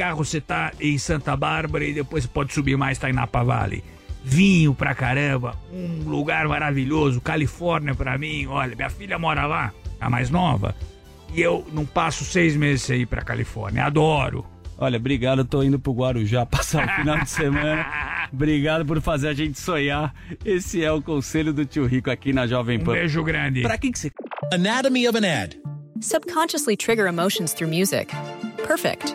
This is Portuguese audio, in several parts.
carro você tá em Santa Bárbara e depois pode subir mais, tá em Napa Valley. Vinho pra caramba, um lugar maravilhoso, Califórnia pra mim. Olha, minha filha mora lá, a mais nova, e eu não passo seis meses aí pra Califórnia. Adoro. Olha, obrigado, eu tô indo pro Guarujá passar o final de semana. Obrigado por fazer a gente sonhar. Esse é o conselho do tio Rico aqui na Jovem Pan. Um beijo grande. Pra que que você... Anatomy of an ad. Subconsciously trigger emotions through music. Perfect.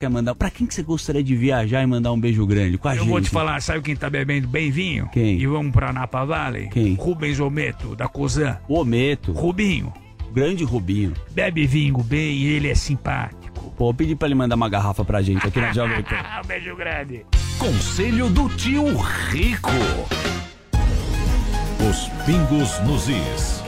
Quer mandar? Pra quem que você gostaria de viajar e mandar um beijo grande? Com a Eu gente. vou te falar, sabe quem tá bebendo bem vinho? Quem? E vamos pra Napa Valley? Quem? Rubens Ometo, da Cozan. O Ometo. Rubinho. Grande Rubinho. Bebe vinho bem e ele é simpático. Pô, eu pedi pra ele mandar uma garrafa pra gente aqui na Jovem Pan. um beijo grande. Conselho do tio Rico. Os pingos nos is.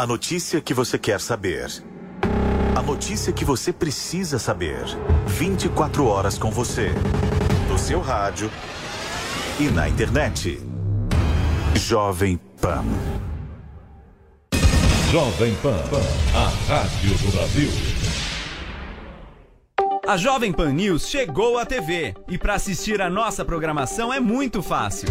A notícia que você quer saber. A notícia que você precisa saber. 24 horas com você. No seu rádio e na internet. Jovem Pan. Jovem Pan, a rádio do Brasil. A Jovem Pan News chegou à TV e para assistir a nossa programação é muito fácil.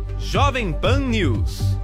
Jovem Pan News.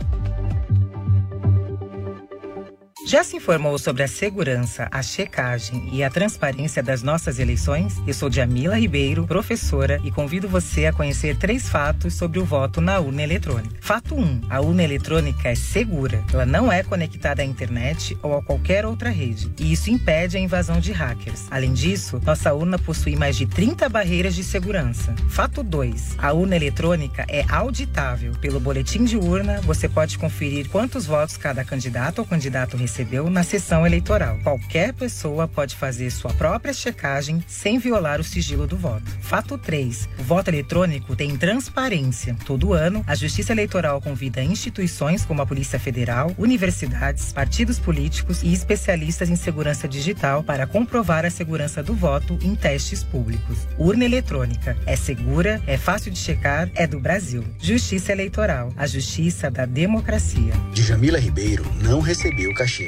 Já se informou sobre a segurança, a checagem e a transparência das nossas eleições? Eu sou Jamila Ribeiro, professora, e convido você a conhecer três fatos sobre o voto na urna eletrônica. Fato 1. A urna eletrônica é segura. Ela não é conectada à internet ou a qualquer outra rede, e isso impede a invasão de hackers. Além disso, nossa urna possui mais de 30 barreiras de segurança. Fato 2. A urna eletrônica é auditável. Pelo boletim de urna, você pode conferir quantos votos cada candidato ou candidato recebeu na sessão eleitoral. Qualquer pessoa pode fazer sua própria checagem sem violar o sigilo do voto. Fato 3. O voto eletrônico tem transparência. Todo ano, a Justiça Eleitoral convida instituições como a Polícia Federal, universidades, partidos políticos e especialistas em segurança digital para comprovar a segurança do voto em testes públicos. Urna eletrônica é segura, é fácil de checar, é do Brasil. Justiça Eleitoral, a justiça da democracia. Djamila Ribeiro não recebeu cachê.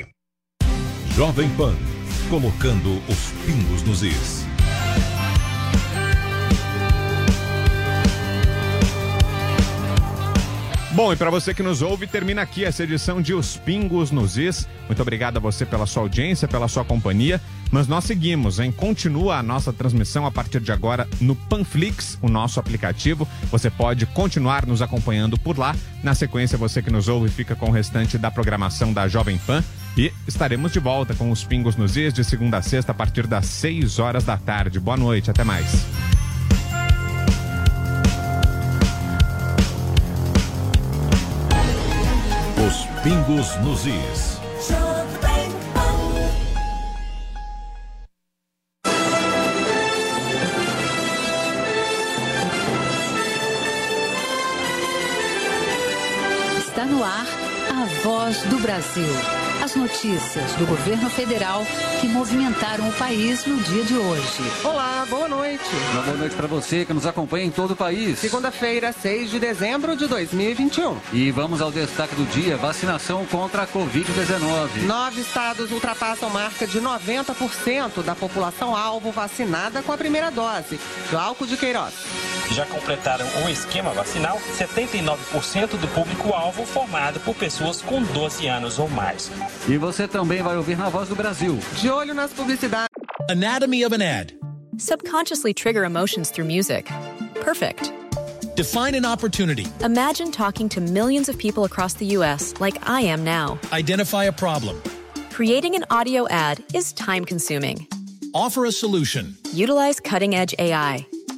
Jovem Pan, colocando os pingos nos is. Bom, e para você que nos ouve, termina aqui essa edição de Os Pingos nos Is. Muito obrigado a você pela sua audiência, pela sua companhia. Mas nós seguimos, hein? Continua a nossa transmissão a partir de agora no Panflix, o nosso aplicativo. Você pode continuar nos acompanhando por lá. Na sequência, você que nos ouve fica com o restante da programação da Jovem Pan. E estaremos de volta com os Pingos nos Is de segunda a sexta a partir das 6 horas da tarde. Boa noite, até mais. Os Pingos nos Is. Está no ar a voz do Brasil. As notícias do governo federal que movimentaram o país no dia de hoje. Olá, boa noite. Uma boa noite para você que nos acompanha em todo o país. Segunda-feira, 6 de dezembro de 2021. E vamos ao destaque do dia: vacinação contra a Covid-19. Nove estados ultrapassam marca de 90% da população alvo vacinada com a primeira dose. Glauco de Queiroz. Já completaram o esquema vacinal 79% do público-alvo formado por pessoas com 12 anos ou mais. E você também vai ouvir na Voz do Brasil. De olho nas publicidades. Anatomy of an ad. Subconsciously trigger emotions through music. Perfect. Define an opportunity. Imagine talking to millions of people across the U.S. like I am now. Identify a problem. Creating an audio ad is time consuming. Offer a solution. Utilize cutting edge AI.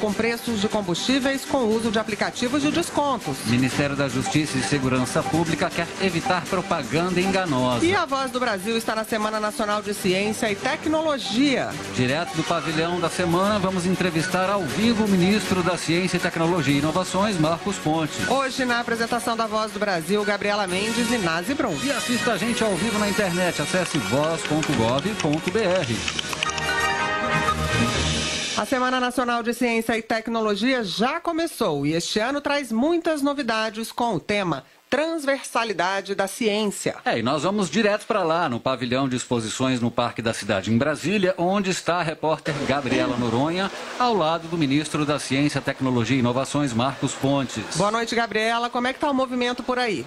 Com preços de combustíveis com uso de aplicativos de descontos. Ministério da Justiça e Segurança Pública quer evitar propaganda enganosa. E a Voz do Brasil está na Semana Nacional de Ciência e Tecnologia. Direto do pavilhão da semana, vamos entrevistar ao vivo o ministro da Ciência, Tecnologia e Inovações, Marcos Ponte. Hoje, na apresentação da Voz do Brasil, Gabriela Mendes e Nazi Brum. E assista a gente ao vivo na internet. Acesse voz.gov.br. A Semana Nacional de Ciência e Tecnologia já começou e este ano traz muitas novidades com o tema transversalidade da ciência. É, e nós vamos direto para lá, no pavilhão de exposições no Parque da Cidade, em Brasília, onde está a repórter Gabriela Noronha, ao lado do ministro da Ciência, Tecnologia e Inovações, Marcos Pontes. Boa noite, Gabriela. Como é que está o movimento por aí?